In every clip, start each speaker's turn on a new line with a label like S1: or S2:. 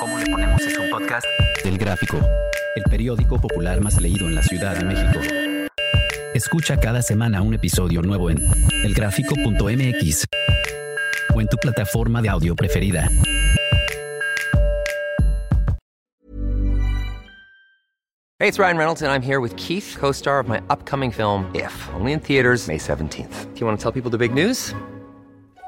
S1: ¿Cómo le ponemos es un podcast? Del Gráfico, el periódico popular más leído en la Ciudad de México. Escucha cada semana un episodio nuevo en elgráfico.mx o en tu plataforma de audio preferida.
S2: Hey, it's Ryan Reynolds, and I'm here with Keith, co star of my upcoming film, If, only in theaters, May 17th. Do you want to tell people the big news?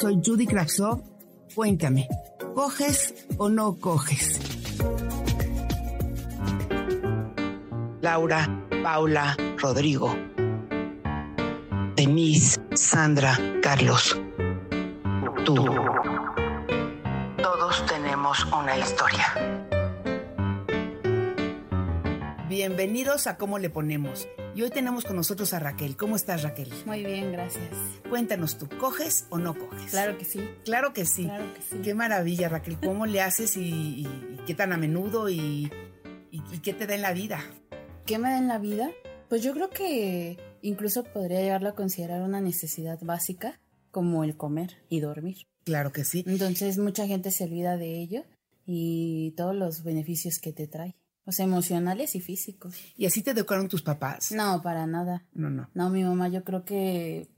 S3: Soy Judy Kravsov. Cuéntame, ¿coges o no coges? Laura, Paula, Rodrigo, Denise, Sandra, Carlos, tú. Todos tenemos una historia. Bienvenidos a Cómo le ponemos. Y hoy tenemos con nosotros a Raquel. ¿Cómo estás, Raquel?
S4: Muy bien, gracias.
S3: Cuéntanos tú, ¿coges o no coges?
S4: Claro que sí.
S3: Claro que sí.
S4: Claro que sí.
S3: Qué maravilla, Raquel. ¿Cómo le haces y, y- y qué tan a menudo y, y- qué te da en la vida?
S4: ¿Qué me da en la vida? Pues yo creo que incluso podría llegarlo a considerar una necesidad básica como el comer y dormir.
S3: Claro que sí.
S4: Entonces mucha gente se olvida de ello y todos los beneficios que te trae. O sea, emocionales y físicos.
S3: ¿Y así te educaron tus papás?
S4: No, para nada.
S3: No, no.
S4: No, mi mamá yo creo que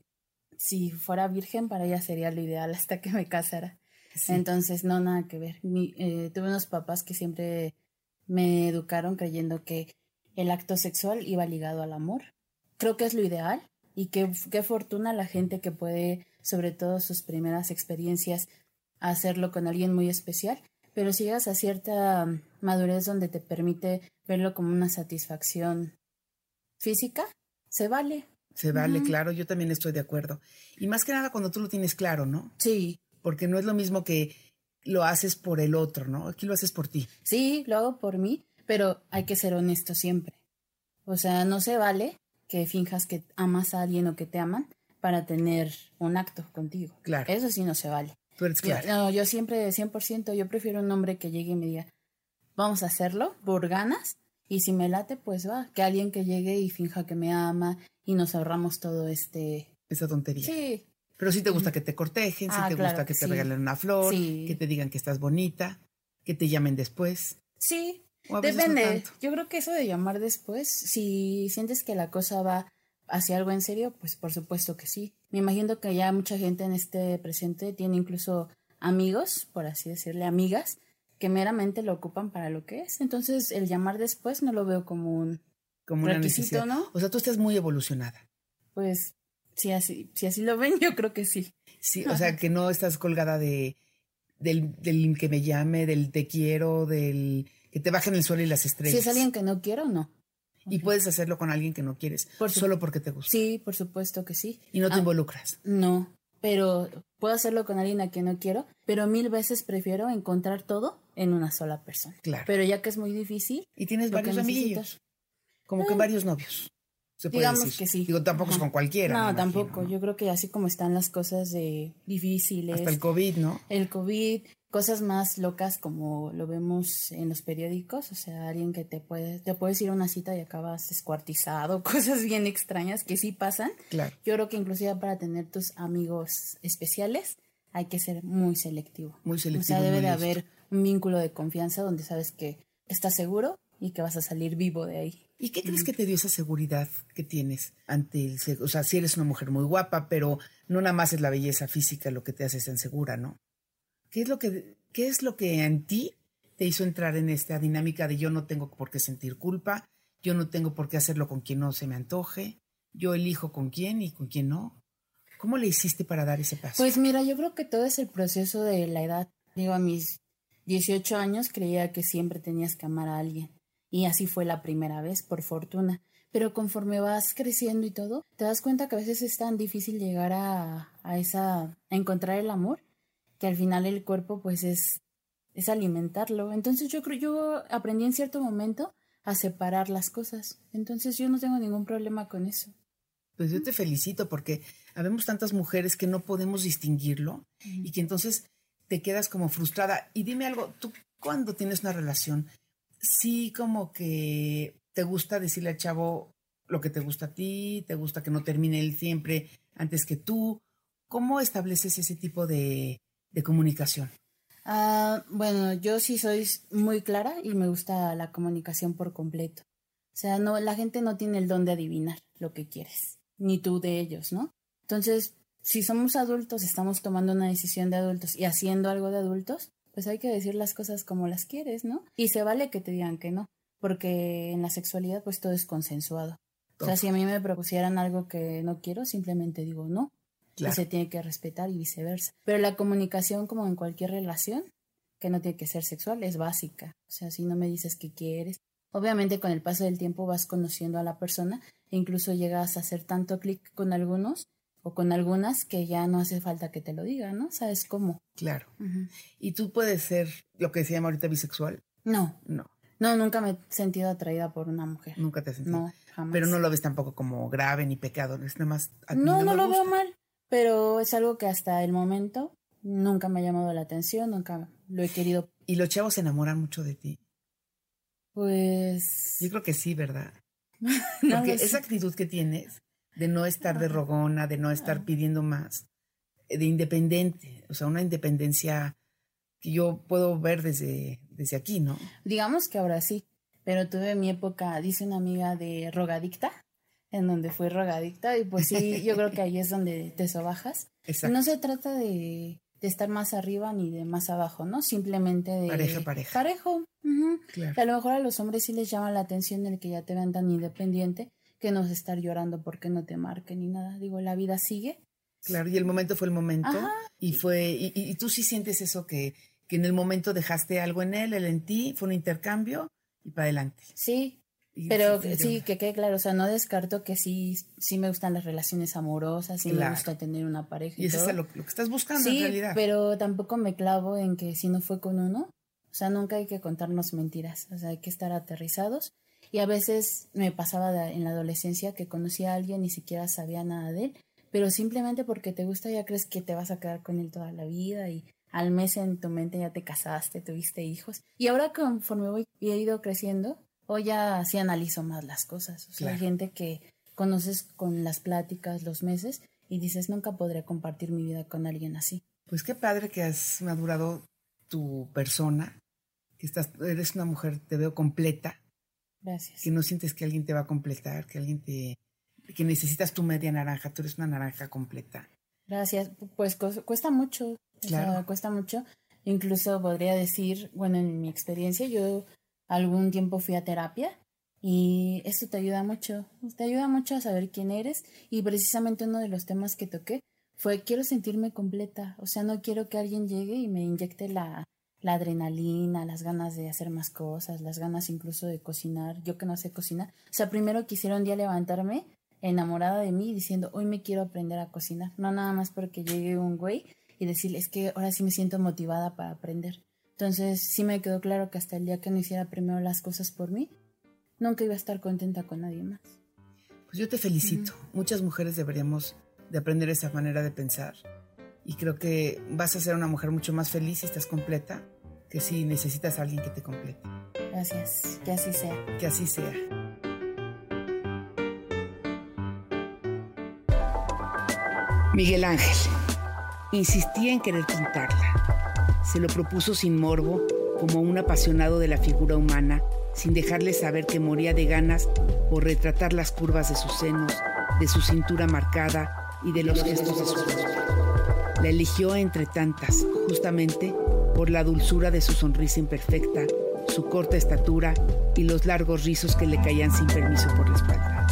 S4: si fuera virgen para ella sería lo ideal hasta que me casara.
S3: Sí.
S4: Entonces, no, nada que ver. Mi- eh, tuve unos papás que siempre me educaron creyendo que el acto sexual iba ligado al amor. Creo que es lo ideal y qué, qué fortuna la gente que puede, sobre todo sus primeras experiencias, hacerlo con alguien muy especial. Pero si llegas a cierta madurez donde te permite verlo como una satisfacción física, se vale.
S3: Se vale, claro, yo también estoy de acuerdo. Y más que nada cuando tú lo tienes claro, ¿no?
S4: Sí,
S3: Porque no es lo mismo que lo haces por el otro, ¿no? Aquí lo haces por ti.
S4: Sí, lo hago por mí, pero hay que ser honesto siempre. O sea, no se vale que finjas que amas a alguien o que te aman para tener un acto contigo.
S3: Claro.
S4: Eso sí no se vale.
S3: Tú eres
S4: Yo,
S3: claro.
S4: no, yo siempre, 100%, yo prefiero un hombre que llegue y me diga, vamos a hacerlo por ganas, y si me late, pues va, que alguien que llegue y finja que me ama y nos ahorramos todo este...
S3: Esa tontería.
S4: Sí,
S3: Pero sí te gusta que te cortejen, sí
S4: Ah,
S3: te
S4: claro
S3: gusta que te
S4: sí.
S3: regalen una flor,
S4: Sí.
S3: que te digan que estás bonita, que te llamen después.
S4: sí,
S3: no
S4: Depende. Yo creo que eso de llamar después, si sientes que la cosa va hacia algo en serio, pues por supuesto que sí. Me imagino que ya mucha gente en este presente tiene incluso amigos, por así decirle, amigas, que meramente lo ocupan para lo que es. Entonces, el llamar después no lo veo como un,
S3: Como una
S4: Requisito,
S3: necesidad.
S4: ¿no?
S3: O sea, tú estás muy evolucionada.
S4: pues, si así, si así lo ven, yo creo que sí.
S3: Sí, o sea, que no estás colgada de del, del que me llame, del te quiero, del que te bajen el sol y las estrellas.
S4: Si es alguien que no quiero, no.
S3: Y puedes hacerlo con alguien que no quieres,
S4: Por
S3: solo porque te gusta.
S4: Sí, por supuesto que sí.
S3: Y no te
S4: Ah,
S3: involucras.
S4: No, pero puedo hacerlo con alguien a quien no quiero, pero mil veces prefiero encontrar todo en una sola persona.
S3: Claro.
S4: Pero ya que es muy difícil,
S3: Y tienes varios
S4: necesitas-
S3: como que
S4: Ah.
S3: varios novios. Se puede
S4: Digamos
S3: decir.
S4: que sí.
S3: Digo, tampoco es con cualquiera.
S4: No,
S3: imagino,
S4: tampoco.
S3: ¿no?
S4: Yo creo que así como están las cosas de difíciles,
S3: Hasta el COVID, ¿no?
S4: el COVID, cosas más locas como lo vemos en los periódicos, o sea, alguien que te puede, te puedes ir a una cita y acabas descuartizado, cosas bien extrañas que sí pasan.
S3: Claro.
S4: Yo creo que inclusive para tener tus amigos especiales hay que ser muy selectivo.
S3: Muy
S4: O
S3: selectivo.
S4: sea, debe de
S3: listo.
S4: haber un vínculo de confianza donde sabes que estás seguro y que vas a salir vivo de ahí.
S3: ¿Y qué crees que te dio esa seguridad que tienes ante el sexo? O sea, si eres una mujer muy guapa, pero no nada más es la belleza física lo que te hace tan segura, ¿no? ¿Qué es lo que, qué es lo que en ti te hizo entrar en esta dinámica de yo no tengo por qué sentir culpa, yo no tengo por qué hacerlo con quien no se me antoje, yo elijo con quién y con quién no? ¿Cómo le hiciste para dar ese paso?
S4: Pues mira, yo creo que todo es el proceso de la edad. Digo, a mis 18 años creía que siempre tenías que amar a alguien. Y así fue la primera vez, por fortuna. Pero conforme vas creciendo y todo, te das cuenta que a veces es tan difícil llegar a, a esa, a encontrar el amor, que al final el cuerpo pues es es alimentarlo. Entonces yo creo, yo aprendí en cierto momento a separar las cosas. Entonces yo no tengo ningún problema con eso.
S3: Pues yo te felicito porque habemos tantas mujeres que no podemos distinguirlo y que entonces te quedas como frustrada. Y dime algo, tú cuando tienes una relación, sí como que te gusta decirle al chavo lo que te gusta a ti, te gusta que no termine él siempre antes que tú. ¿Cómo estableces ese tipo de, de comunicación?
S4: Ah, bueno, yo sí soy muy clara y me gusta la comunicación por completo. O sea, no, la gente no tiene el don de adivinar lo que quieres, ni tú de ellos, ¿no? Entonces, si somos adultos, estamos tomando una decisión de adultos y haciendo algo de adultos, pues hay que decir las cosas como las quieres, ¿no? Y se vale que te digan que no, porque en la sexualidad pues todo es consensuado. O sea, si a mí me propusieran algo que no quiero, simplemente digo no. Y se tiene que respetar y viceversa. Pero la comunicación, como en cualquier relación, que no tiene que ser sexual, es básica. O sea, si no me dices que quieres, obviamente con el paso del tiempo vas conociendo a la persona e incluso llegas a hacer tanto clic con algunos o con algunas que ya no hace falta que te lo digan, ¿no? ¿Sabes cómo?
S3: Claro. ¿Y tú puedes ser lo que se llama ahorita bisexual?
S4: No.
S3: No.
S4: No, nunca me he sentido atraída por una mujer.
S3: Nunca te has sentido.
S4: No, jamás.
S3: Pero no lo ves tampoco como grave ni pecado, es nada más. a
S4: No, no, lo veo mal, pero es algo que hasta el momento nunca me ha llamado la atención, nunca lo he querido.
S3: Y los chavos se enamoran mucho de ti.
S4: Pues.
S3: Yo creo que sí, ¿verdad?
S4: no
S3: Porque esa actitud que tienes de no estar de rogona, de no estar pidiendo más, eh, de independiente, o sea, una independencia que yo puedo ver desde, desde aquí, ¿no?
S4: Digamos que ahora sí, pero tuve mi época, dice una amiga, de rogadicta, en donde fui rogadicta, y pues sí, yo creo que ahí es donde te sobajas.
S3: Exacto.
S4: No se trata de, de estar más arriba ni de más abajo, ¿no? Simplemente de...
S3: Pareja, pareja.
S4: Parejo.
S3: Claro.
S4: Y A lo mejor a los hombres sí les llama la atención el que ya te vean tan independiente que no es estar llorando porque no te marquen ni nada. Digo, la vida sigue.
S3: Claro, y el momento fue el momento.
S4: Ajá.
S3: Y fue, y, y- y tú sí sientes eso que, que en el momento dejaste algo en él, él en ti, fue un intercambio y para adelante.
S4: Sí, pero
S3: sí,
S4: que quede claro, o sea, no descarto que sí, sí me gustan las relaciones amorosas, sí me
S3: Claro.
S4: gusta tener una pareja. Y,
S3: Y eso
S4: todo.
S3: es lo, lo que estás buscando
S4: Sí,
S3: en realidad.
S4: pero tampoco me clavo en que si no fue con uno, o sea, nunca hay que contarnos mentiras, o sea, hay que estar aterrizados. Y a veces me pasaba de- en la adolescencia que conocía a alguien ni siquiera sabía nada de él, pero simplemente porque te gusta ya crees que te vas a quedar con él toda la vida y al mes en tu mente ya te casaste, tuviste hijos. Y ahora conforme voy he ido creciendo, hoy ya sí analizo más las cosas. O sea, hay gente que conoces con las pláticas, los meses, y dices, nunca podré compartir mi vida con alguien así.
S3: Pues qué padre que has madurado tu persona, que estás, eres una mujer, te veo completa,
S4: Gracias.
S3: que no sientes que alguien te va a completar, que alguien te, que necesitas tu media naranja, tú eres una naranja completa.
S4: Gracias. Pues cuesta mucho. O sea,
S3: Claro.
S4: cuesta mucho. Incluso podría decir, bueno, en mi experiencia, yo algún tiempo fui a terapia y esto te ayuda mucho. Te ayuda mucho a saber quién eres y precisamente uno de los temas que toqué fue quiero sentirme completa. O sea, no quiero que alguien llegue y me inyecte la, adrenalina, las ganas de hacer más cosas, las ganas incluso de cocinar. Yo que no sé cocinar. O sea, primero quisiera un día levantarme enamorada de mí diciendo, hoy me quiero aprender a cocinar. No nada más porque llegue un güey y decirle, es que ahora sí me siento motivada para aprender. Entonces sí me quedó claro que hasta el día que no hiciera primero las cosas por mí, nunca iba a estar contenta con nadie más.
S3: Pues yo te felicito. Muchas mujeres deberíamos de aprender esa manera de pensar. Y creo que vas a ser una mujer mucho más feliz si estás completa que si necesitas a alguien que te complete.
S4: Gracias, que así sea.
S3: Que así sea. Miguel Ángel insistía en querer pintarla. Se lo propuso sin morbo, como un apasionado de la figura humana, sin dejarle saber que moría de ganas por retratar las curvas de sus senos, de su cintura marcada y de los gestos de su rostro. La eligió entre tantas, justamente por la dulzura de su sonrisa imperfecta, su corta estatura y los largos rizos que le caían sin permiso por la espalda.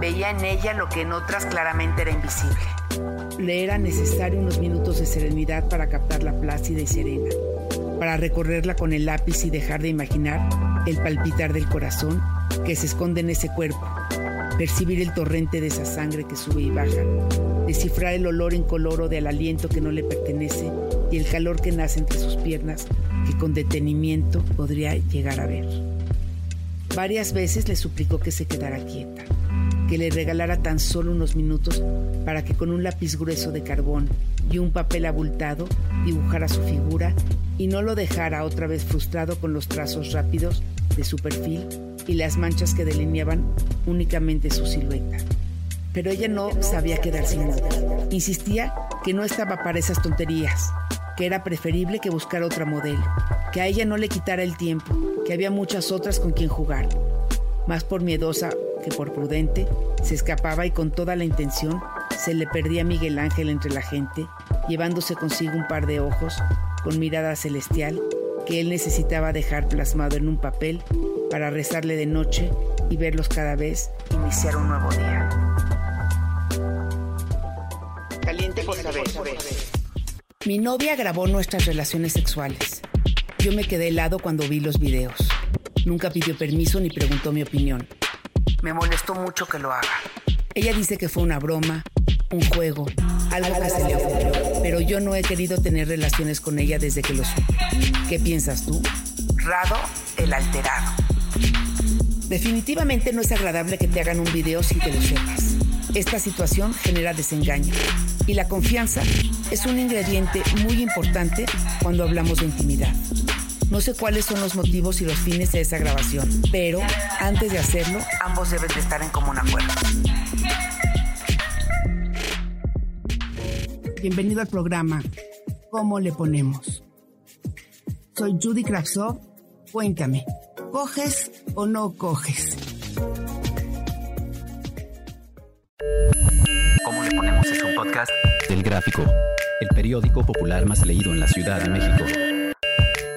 S3: Veía en ella lo que en otras claramente era invisible. Le era necesario unos minutos de serenidad para captarla plácida y serena, para recorrerla con el lápiz y dejar de imaginar el palpitar del corazón que se esconde en ese cuerpo, percibir el torrente de esa sangre que sube y baja, descifrar el olor incoloro del aliento que no le pertenece y el calor que nace entre sus piernas que con detenimiento podría llegar a ver. Varias veces le suplicó que se quedara quieta, que le regalara tan solo unos minutos para que con un lápiz grueso de carbón y un papel abultado dibujara su figura y no lo dejara otra vez frustrado con los trazos rápidos de su perfil y las manchas que delineaban únicamente su silueta. Pero ella no sabía quedarse inmóvil. Insistía que no estaba para esas tonterías, que era preferible que buscar otra modelo, que a ella no le quitara el tiempo, que había muchas otras con quien jugar. Más por miedosa que por prudente, se escapaba y con toda la intención se le perdía Miguel Ángel entre la gente, llevándose consigo un par de ojos con mirada celestial que él necesitaba dejar plasmado en un papel para rezarle de noche y verlos cada vez iniciar un nuevo día. Caliente por saber. Mi novia grabó nuestras relaciones sexuales. Yo me quedé helado cuando vi los videos. Nunca pidió permiso ni preguntó mi opinión. Me molestó mucho que lo haga. Ella dice que fue una broma, un juego, algo que se le ocurrió. Pero yo no he querido tener relaciones con ella desde que lo supe. ¿Qué piensas tú? Rado, el alterado. Definitivamente no es agradable que te hagan un video sin que lo sepas. Esta situación genera desengaño y la confianza es un ingrediente muy importante cuando hablamos de intimidad. No sé cuáles son los motivos y los fines de esa grabación, pero antes de hacerlo, ambos deben de estar en común acuerdo. Bienvenido al programa ¿Cómo le ponemos? Soy Judy Kravsov. Cuéntame, ¿coges o no coges?
S1: ¿Cómo le ponemos? Es un podcast del Gráfico, el periódico popular más leído en la Ciudad de México.